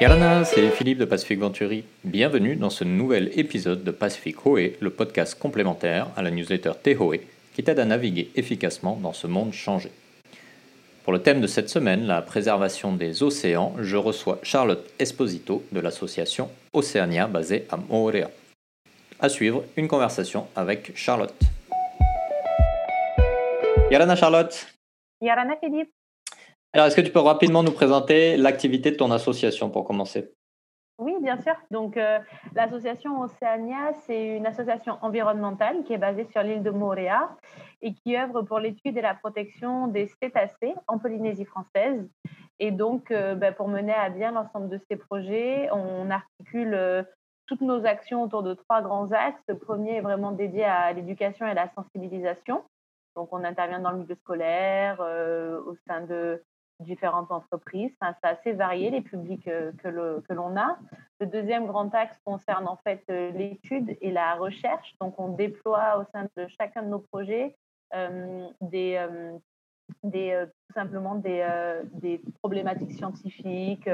Yarana, c'est Philippe de Pacific Venturi. Bienvenue dans ce nouvel épisode de Pacific Hoé, le podcast complémentaire à la newsletter Tehoe qui t'aide à naviguer efficacement dans ce monde changé. Pour le thème de cette semaine, la préservation des océans, je reçois Charlotte Esposito de l'association Océania basée à Moorea. À suivre, une conversation avec Charlotte. Yarana Charlotte. Yarana Philippe. Alors, est-ce que tu peux rapidement nous présenter l'activité de ton association pour commencer? Oui, bien sûr. Donc, euh, l'association Océania, c'est une association environnementale qui est basée sur l'île de Moorea et qui œuvre pour l'étude et la protection des cétacés en Polynésie française. Et donc, euh, bah, pour mener à bien l'ensemble de ces projets, on articule euh, toutes nos actions autour de trois grands axes. Le premier est vraiment dédié à l'éducation et la sensibilisation. Donc, on intervient dans le milieu scolaire, au sein de différentes entreprises. c'est assez varié les publics euh, que l'on a. Le deuxième grand axe concerne en fait euh, l'étude et la recherche. Donc, on déploie au sein de chacun de nos projets euh, des, tout simplement des, des problématiques scientifiques.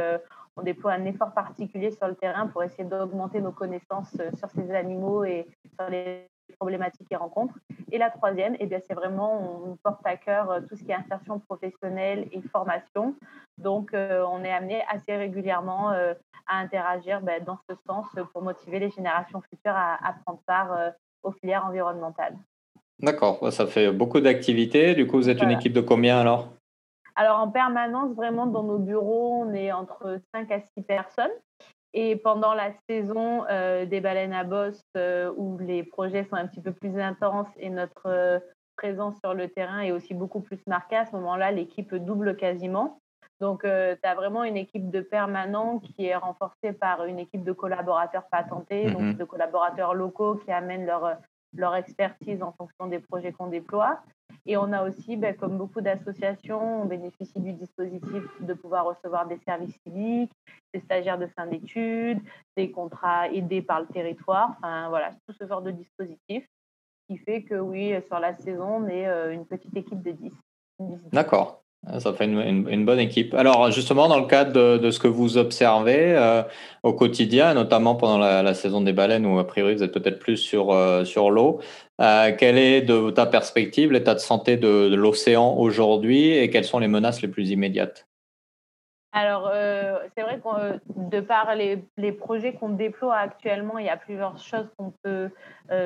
on déploie un effort particulier sur le terrain pour essayer d'augmenter nos connaissances sur ces animaux et sur les problématiques qu'ils rencontrent. Et la troisième, eh bien, c'est vraiment, on porte à cœur euh, tout ce qui est insertion professionnelle et formation. Donc, euh, on est amené assez régulièrement euh, à interagir ben, dans ce sens pour motiver les générations futures à, prendre part aux filières environnementales. D'accord, ça fait beaucoup d'activités. Du coup, vous êtes une équipe de combien alors? Alors en permanence, vraiment dans nos bureaux, on est entre 5 à 6 personnes. Et pendant la saison euh, des baleines à bosse, euh, où les projets sont un petit peu plus intenses et notre euh, présence sur le terrain est aussi beaucoup plus marquée, à ce moment-là, l'équipe double quasiment. Donc, tu as vraiment une équipe de permanents qui est renforcée par une équipe de collaborateurs patentés, donc mm-hmm. de collaborateurs locaux qui amènent leur, leur expertise en fonction des projets qu'on déploie. Et on a aussi, ben, comme beaucoup d'associations, on bénéficie du dispositif de pouvoir recevoir des services civiques, des stagiaires de fin d'études, des contrats aidés par le territoire, enfin voilà, tout ce genre de dispositif qui fait que oui, sur la saison, on est euh, une petite équipe de 10. D'accord. Ça fait une, bonne équipe. Alors justement, dans le cadre de, ce que vous observez euh, au quotidien, notamment pendant la, saison des baleines, où a priori vous êtes peut-être plus sur, euh, sur l'eau, euh, quel est de ta perspective l'état de santé de, l'océan aujourd'hui et quelles sont les menaces les plus immédiates? Alors, c'est vrai que de par les projets qu'on déploie actuellement, il y a plusieurs choses qu'on peut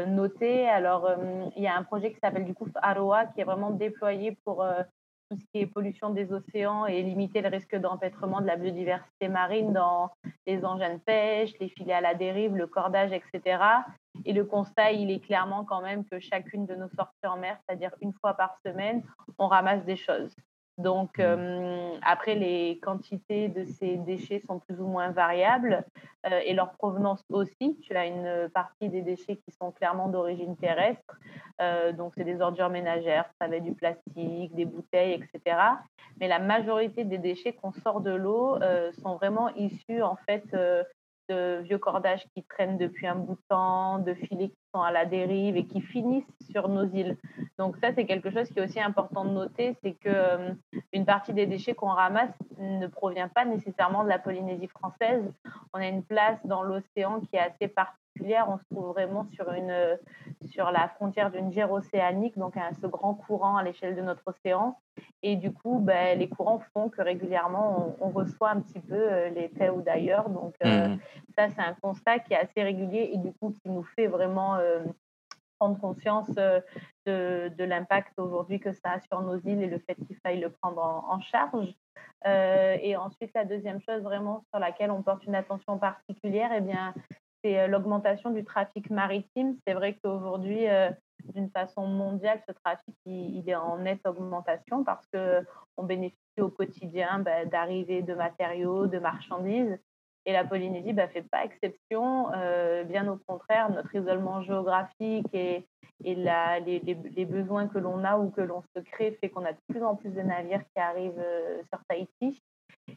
noter. Alors, il y a un projet qui s'appelle du coup Aroa, qui est vraiment déployé pour tout ce qui est pollution des océans et limiter le risque d'empêtrement de la biodiversité marine dans les engins de pêche, les filets à la dérive, le cordage, etc. Et le constat, il est clairement quand même que chacune de nos sorties en mer, c'est-à-dire une fois par semaine, on ramasse des choses. Donc, mmh. euh, après, les quantités de ces déchets sont plus ou moins variables euh, et leur provenance aussi. Tu as une partie des déchets qui sont clairement d'origine terrestre. Euh, donc, c'est des ordures ménagères, ça va être du plastique, des bouteilles, etc. Mais la majorité des déchets qu'on sort de l'eau sont vraiment issus, en fait, de vieux cordages qui traînent depuis un bout de temps, de filets qui sont à la dérive et qui finissent sur nos îles. Donc ça, c'est quelque chose qui est aussi important de noter, c'est que euh, une partie des déchets qu'on ramasse ne provient pas nécessairement de la Polynésie française. On a une place dans l'océan qui est assez particulière on se trouve vraiment sur, une, sur la frontière d'une gère océanique, donc ce grand courant à l'échelle de notre océan. Et du coup, ben, les courants font que régulièrement, on, reçoit un petit peu euh, les faits ou d'ailleurs. Donc, euh, mmh. ça, c'est un constat qui est assez régulier et du coup, qui nous fait vraiment euh, prendre conscience de, de l'impact aujourd'hui que ça a sur nos îles et le fait qu'il faille le prendre en, charge. et ensuite, la deuxième chose vraiment sur laquelle on porte une attention particulière, eh bien, c'est euh, l'augmentation du trafic maritime. C'est vrai qu'aujourd'hui, euh, d'une façon mondiale, ce trafic il, est en nette augmentation parce qu'on bénéficie au quotidien bah, d'arrivées de matériaux, de marchandises. Et la Polynésie ne bah, fait pas exception. Euh, bien au contraire, notre isolement géographique et, les, besoins que l'on a ou que l'on se crée fait qu'on a de plus en plus de navires qui arrivent sur Tahiti.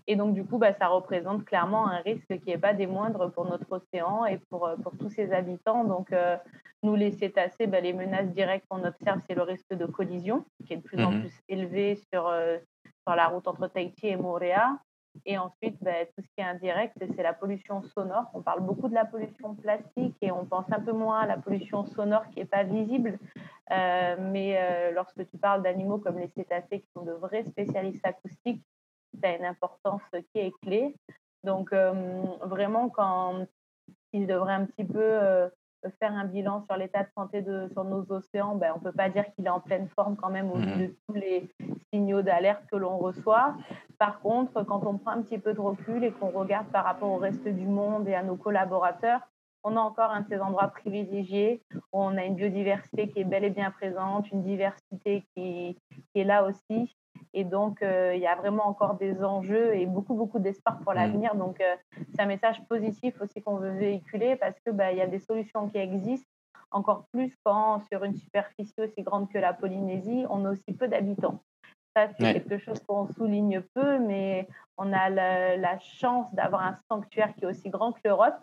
Et donc, du coup, bah, ça représente clairement un risque qui n'est pas des moindres pour notre océan et pour, euh, pour tous ses habitants. Donc, euh, nous, les cétacés, bah, les menaces directes qu'on observe, c'est le risque de collision, qui est de plus en mmh plus élevé sur, euh, sur la route entre Tahiti et Moorea. Et ensuite, ben, tout ce qui est indirect, c'est la pollution sonore. On parle beaucoup de la pollution plastique et on pense un peu moins à la pollution sonore qui n'est pas visible. Euh, mais euh, lorsque tu parles d'animaux comme les cétacés, qui sont de vrais spécialistes acoustiques, ça a une importance qui est clé. Donc, euh, vraiment, quand ils devraient un petit peu faire un bilan sur l'état de santé de, sur nos océans, ben, on ne peut pas dire qu'il est en pleine forme quand même au vu mmh. de tous les signaux d'alerte que l'on reçoit. Par contre, quand on prend un petit peu de recul et qu'on regarde par rapport au reste du monde et à nos collaborateurs, on a encore un de ces endroits privilégiés où on a une biodiversité qui est bel et bien présente, une diversité qui, est là aussi. Et donc, euh, il y a vraiment encore des enjeux et beaucoup, beaucoup d'espoir pour mmh. l'avenir. Donc, euh, c'est un message positif aussi qu'on veut véhiculer parce qu'il bah, y a des solutions qui existent, encore plus quand sur une superficie aussi grande que la Polynésie, on a aussi peu d'habitants. Ça, c'est quelque chose qu'on souligne peu, mais on a la chance d'avoir un sanctuaire qui est aussi grand que l'Europe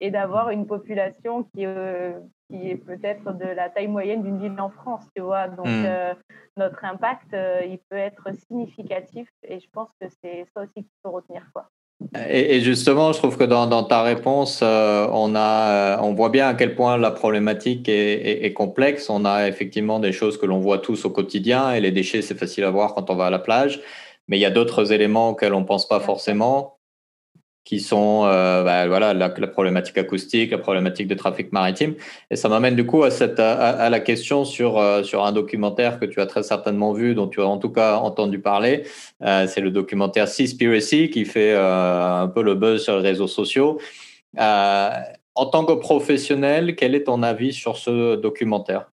et d'avoir une population qui, euh, qui est peut-être de la taille moyenne d'une ville en France, tu vois. Donc, hmm. euh, notre impact, euh, il peut être significatif et je pense que c'est ça aussi qu'il faut retenir, quoi. Et, justement, je trouve que dans, dans ta réponse, on, a, on voit bien à quel point la problématique est, est complexe. On a effectivement des choses que l'on voit tous au quotidien et les déchets, c'est facile à voir quand on va à la plage. Mais il y a d'autres éléments auxquels on ne pense pas forcément qui sont euh, bah, voilà, la, problématique acoustique, la problématique de trafic maritime. Et ça m'amène du coup à, cette, à, la question sur, euh, sur un documentaire que tu as très certainement vu, dont tu as en tout cas entendu parler. Euh, c'est le documentaire Seaspiracy qui fait un peu le buzz sur les réseaux sociaux. en tant que professionnel, quel est ton avis sur ce documentaire?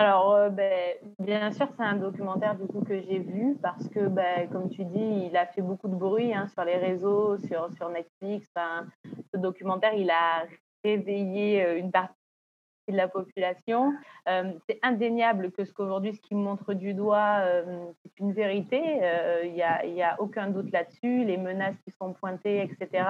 Alors, euh, ben, bien sûr, c'est un documentaire du coup que j'ai vu parce que, ben, comme tu dis, il a fait beaucoup de bruit hein, sur les réseaux, sur, sur Netflix. ce documentaire, il a réveillé euh, une partie de la population. Euh, c'est indéniable que ce qu'aujourd'hui, ce qu'il montre du doigt, c'est une vérité. Il n'y a, a, aucun doute là-dessus. Les menaces qui sont pointées, etc.,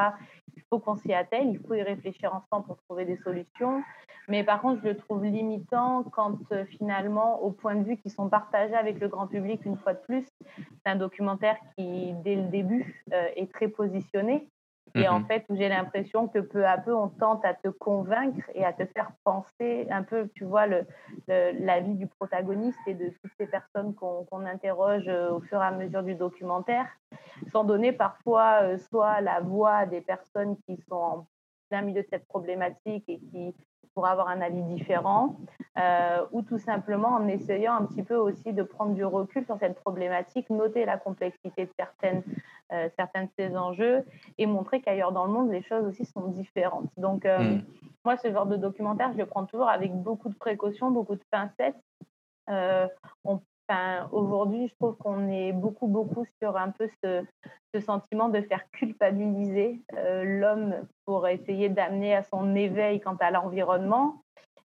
il faut qu'on s'y attelle, il faut y réfléchir ensemble pour trouver des solutions. Mais par contre, je le trouve limitant quand euh, finalement, au point de vue qui sont partagés avec le grand public, une fois de plus, c'est un documentaire qui, dès le début, euh, est très positionné. Et en mhm. fait, j'ai l'impression que peu à peu, on tente à te convaincre et à te faire penser un peu, tu vois, le, la vie du protagoniste et de toutes ces personnes qu'on interroge euh, au fur et à mesure du documentaire, sans donner parfois soit la voix des personnes qui sont en plein milieu de cette problématique et qui pour avoir un avis différent, euh, ou tout simplement en essayant un petit peu aussi de prendre du recul sur cette problématique, noter la complexité de certaines, euh, certains de ces enjeux et montrer qu'ailleurs dans le monde, les choses aussi sont différentes. Donc, euh, mm. moi, ce genre de documentaire, je le prends toujours avec beaucoup de précautions, beaucoup de pincettes. on aujourd'hui, je trouve qu'on est beaucoup, beaucoup sur un peu ce, sentiment de faire culpabiliser euh, l'homme pour essayer d'amener à son éveil quant à l'environnement.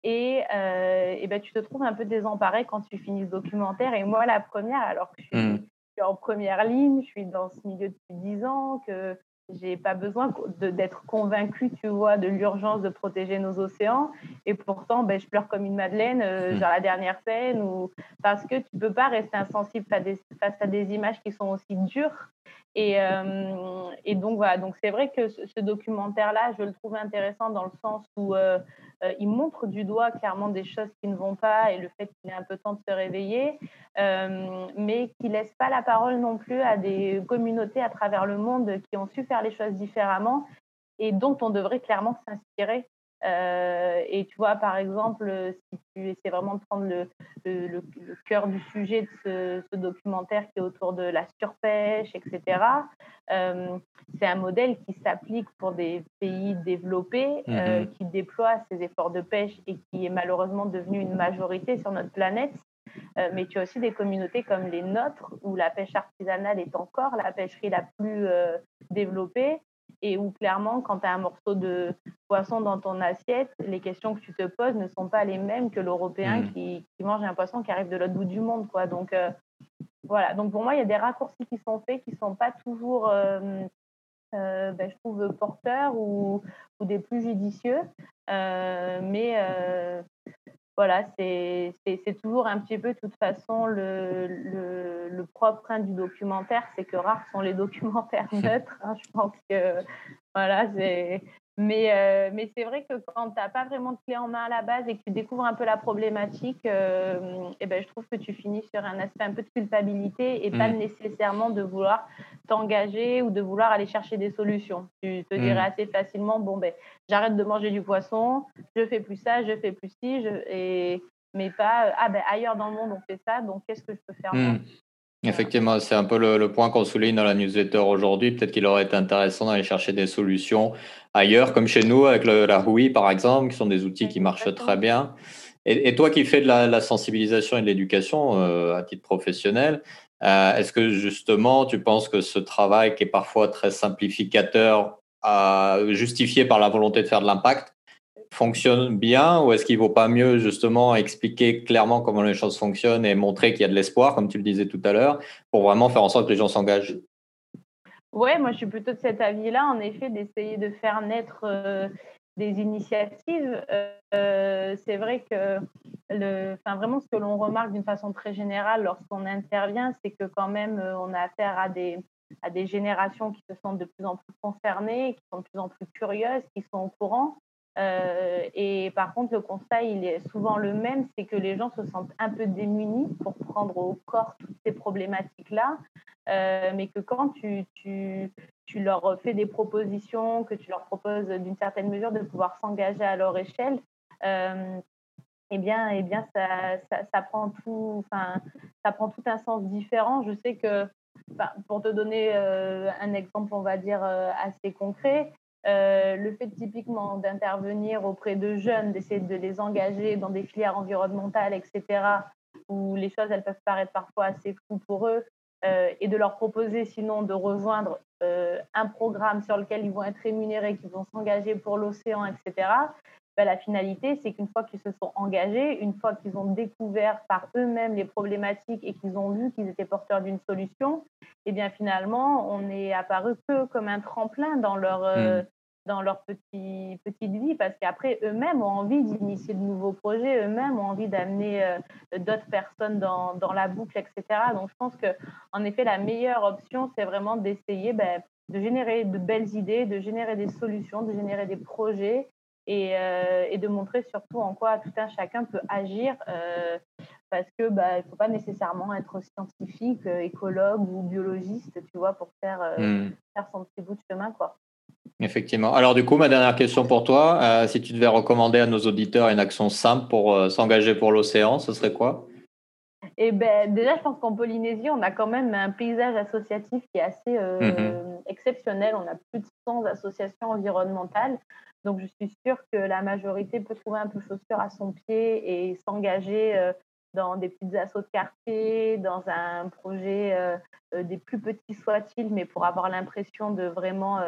Et, euh, et ben, tu te trouves un peu désemparé quand tu finis ce documentaire. Et moi, la première, alors que je suis, mmh. je suis en première ligne, je suis dans ce milieu depuis 10 ans, que j'ai pas besoin d'être convaincue, tu vois, de l'urgence de protéger nos océans. Et pourtant, ben, je pleure comme une madeleine euh, hmm. la dernière scène, ou parce que tu peux pas rester insensible face à des images qui sont aussi dures. Et, euh, et donc voilà, donc c'est vrai que ce, documentaire-là, je le trouve intéressant dans le sens où euh, euh, il montre du doigt clairement des choses qui ne vont pas et le fait qu'il ait un peu temps de se réveiller, euh, mais qui laisse pas la parole non plus à des communautés à travers le monde qui ont su faire les choses différemment et dont on devrait clairement s'inspirer. Euh, et tu vois, par exemple, si tu essaies vraiment de prendre le, le, cœur du sujet de ce, documentaire qui est autour de la surpêche, etc., euh, c'est un modèle qui s'applique pour des pays développés, euh, mhm. qui déploient ces efforts de pêche et qui est malheureusement devenu une majorité sur notre planète. mais tu as aussi des communautés comme les nôtres, où la pêche artisanale est encore la pêcherie la plus développée et où clairement, quand tu as un morceau de poisson dans ton assiette, les questions que tu te poses ne sont pas les mêmes que l'Européen mmh. qui, mange un poisson qui arrive de l'autre bout du monde. Quoi. Donc, euh, voilà. Donc, pour moi, il y a des raccourcis qui sont faits qui ne sont pas toujours, euh, euh, ben, je trouve, porteurs ou, ou, des plus judicieux. mais voilà, c'est toujours un petit peu, de toute façon, le, le, propre hein, du documentaire, c'est que rares sont les documentaires neutres. Hein. je pense que, voilà, c'est mais, euh, mais c'est vrai que quand tu n'as pas vraiment de clé en main à la base et que tu découvres un peu la problématique, euh, et ben, je trouve que tu finis sur un aspect un peu de culpabilité et pas mm. nécessairement de vouloir t'engager ou de vouloir aller chercher des solutions. Tu te dirais mm. assez facilement, bon, ben, j'arrête de manger du poisson, je fais plus ça, je fais plus ci, je, et, mais pas, ah ben ailleurs dans le monde on fait ça, donc qu'est-ce que je peux faire moi? Mm. Effectivement, c'est un peu le, point qu'on souligne dans la newsletter aujourd'hui. Peut-être qu'il aurait été intéressant d'aller chercher des solutions ailleurs, comme chez nous, avec la Hui, par exemple, qui sont des outils qui marchent très bien. Et, toi qui fais de la, sensibilisation et de l'éducation euh, à titre professionnel, euh, est-ce que justement tu penses que ce travail qui est parfois très simplificateur, justifié par la volonté de faire de l'impact, fonctionne bien ou est-ce qu'il ne vaut pas mieux justement expliquer clairement comment les choses fonctionnent et montrer qu'il y a de l'espoir, comme tu le disais tout à l'heure, pour vraiment faire en sorte que les gens s'engagent? Ouais, moi je suis plutôt de cet avis-là, en effet, d'essayer de faire naître euh, des initiatives. Euh, c'est vrai que vraiment ce que l'on remarque d'une façon très générale lorsqu'on intervient, c'est que quand même euh, on a affaire à des, à des générations qui se sentent de plus en plus concernées, qui sont de plus en plus curieuses, qui sont au courant. Euh, et par contre, le constat, il est souvent le même, c'est que les gens se sentent un peu démunis pour prendre au corps toutes ces problématiques-là, euh, mais que quand tu, tu, tu, leur fais des propositions, que tu leur proposes d'une certaine mesure de pouvoir s'engager à leur échelle, euh, eh bien, eh bien ça, ça, ça, prend tout, ça prend tout un sens différent. Je sais que, pour te donner un exemple, on va dire assez concret, euh, le fait typiquement d'intervenir auprès de jeunes, d'essayer de les engager dans des filières environnementales, etc., où les choses elles peuvent paraître parfois assez floues pour eux, euh, et de leur proposer sinon de rejoindre euh, un programme sur lequel ils vont être rémunérés, qu'ils vont s'engager pour l'océan, etc. Ben, la finalité, c'est qu'une fois qu'ils se sont engagés, une fois qu'ils ont découvert par eux-mêmes les problématiques et qu'ils ont vu qu'ils étaient porteurs d'une solution, eh bien finalement, on est apparu que comme un tremplin dans leur, mmh dans leur petit, petite vie parce qu'après, eux-mêmes ont envie d'initier de nouveaux projets, eux-mêmes ont envie d'amener euh, d'autres personnes dans, dans, la boucle, etc. Donc, je pense que en effet, la meilleure option, c'est vraiment d'essayer ben, de générer de belles idées, de générer des solutions, de générer des projets et, euh, et de montrer surtout en quoi tout un chacun peut agir. Euh, parce que bah, il ne faut pas nécessairement être scientifique, écologue ou biologiste, tu vois, pour faire, mmh. faire son petit bout de chemin, quoi. Effectivement. Alors du coup, ma dernière question pour toi, euh, si tu devais recommander à nos auditeurs une action simple pour euh, s'engager pour l'océan, ce serait quoi? Eh ben, déjà, je pense qu'en Polynésie, on a quand même un paysage associatif qui est assez euh, mhm. exceptionnel. On a plus de 100 associations environnementales. Donc, je suis sûre que la majorité peut trouver un peu chaussure à son pied et s'engager dans des petites assauts de quartier, dans un projet des plus petits soit-il, mais pour avoir l'impression de vraiment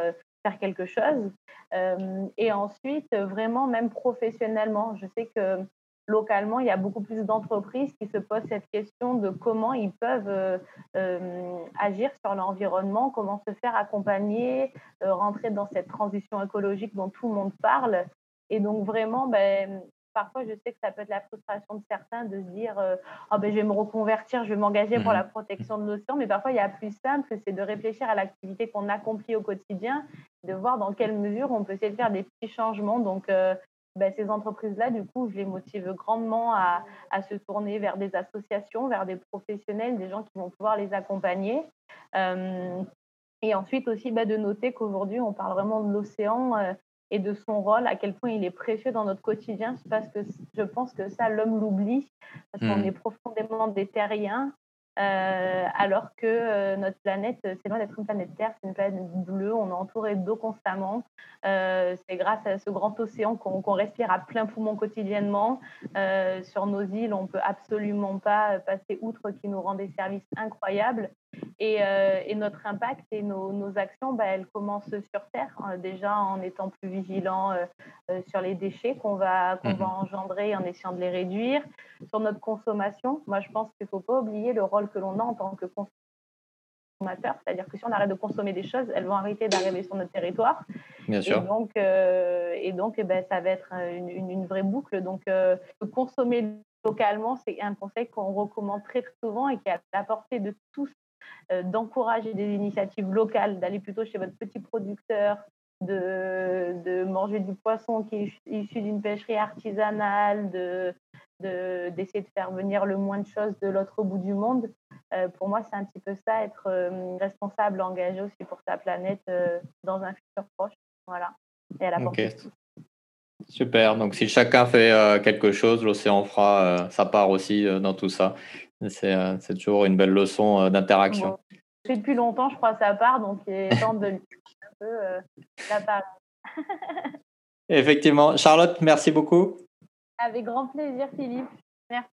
faire quelque chose. Euh, et ensuite, vraiment, même professionnellement, je sais que localement, il y a beaucoup plus d'entreprises qui se posent cette question de comment ils peuvent euh, euh, agir sur l'environnement, comment se faire accompagner, rentrer dans cette transition écologique dont tout le monde parle. Et donc, vraiment, ben, parfois, je sais que ça peut être la frustration de certains de se dire euh, oh, ben, je vais me reconvertir, je vais m'engager pour la mmh protection de l'océan. Mais parfois, il y a plus simple, c'est de réfléchir à l'activité qu'on accomplit au quotidien, de voir dans quelle mesure on peut essayer de faire des petits changements. Donc, euh, ben, ces entreprises-là, du coup, je les motive grandement à, à, se tourner vers des associations, vers des professionnels, des gens qui vont pouvoir les accompagner. Euh, et ensuite aussi ben, de noter qu'aujourd'hui, on parle vraiment de l'océan et de son rôle, à quel point il est précieux dans notre quotidien, parce que je pense que ça, l'homme l'oublie, parce qu'on hmm. est profondément des terriens, euh, alors que euh, notre planète, c'est loin d'être une planète Terre, c'est une planète bleue, on est entouré d'eau constamment. Euh, c'est grâce à ce grand océan qu'on respire à plein poumon quotidiennement. sur nos îles, on ne peut absolument pas passer outre qui nous rend des services incroyables. Euh, et, notre impact et nos, actions, bah, elles commencent sur Terre, hein, déjà en étant plus vigilants euh, euh, sur les déchets qu'on va, qu'on va mhm. engendrer en essayant de les réduire, sur notre consommation. Moi, je pense qu'il ne faut pas oublier le rôle que l'on a en tant que consommateur. C'est-à-dire que si on arrête de consommer des choses, elles vont arrêter d'arriver sur notre territoire. Bien sûr. Et donc, euh, et donc eh ben, ça va être une, une, vraie boucle. Donc, euh, consommer localement, c'est un conseil qu'on recommande très souvent et qui est à la portée de tous d'encourager des initiatives locales, d'aller plutôt chez votre petit producteur, de, de, manger du poisson qui est issu d'une pêcherie artisanale, de, d'essayer de, faire venir le moins de choses de l'autre bout du monde. Euh, pour moi, c'est un petit peu ça, être euh, responsable, engagé aussi pour sa planète dans un futur proche. Voilà. Et à la portée Super. Donc, si chacun fait quelque chose, l'océan fera sa part aussi dans tout ça. C'est toujours une belle leçon d'interaction. Bon. depuis longtemps, je crois, sa part, donc il est temps de un peu la part. Effectivement. Charlotte, merci beaucoup. Avec grand plaisir, Philippe. Merci.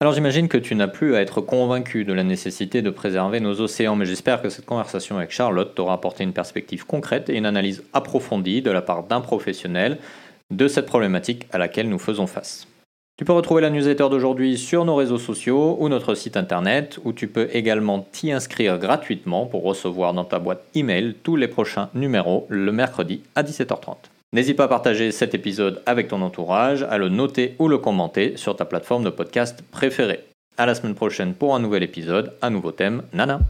Alors j'imagine que tu n'as plus à être convaincu de la nécessité de préserver nos océans, mais j'espère que cette conversation avec Charlotte t'aura apporté une perspective concrète et une analyse approfondie de la part d'un professionnel de cette problématique à laquelle nous faisons face. Tu peux retrouver la newsletter d'aujourd'hui sur nos réseaux sociaux ou notre site internet, où tu peux également t'y inscrire gratuitement pour recevoir dans ta boîte email tous les prochains numéros le mercredi à 17h30. N'hésite pas à partager cet épisode avec ton entourage, à le noter ou le commenter sur ta plateforme de podcast préférée. À la semaine prochaine pour un nouvel épisode, un nouveau thème, Nana.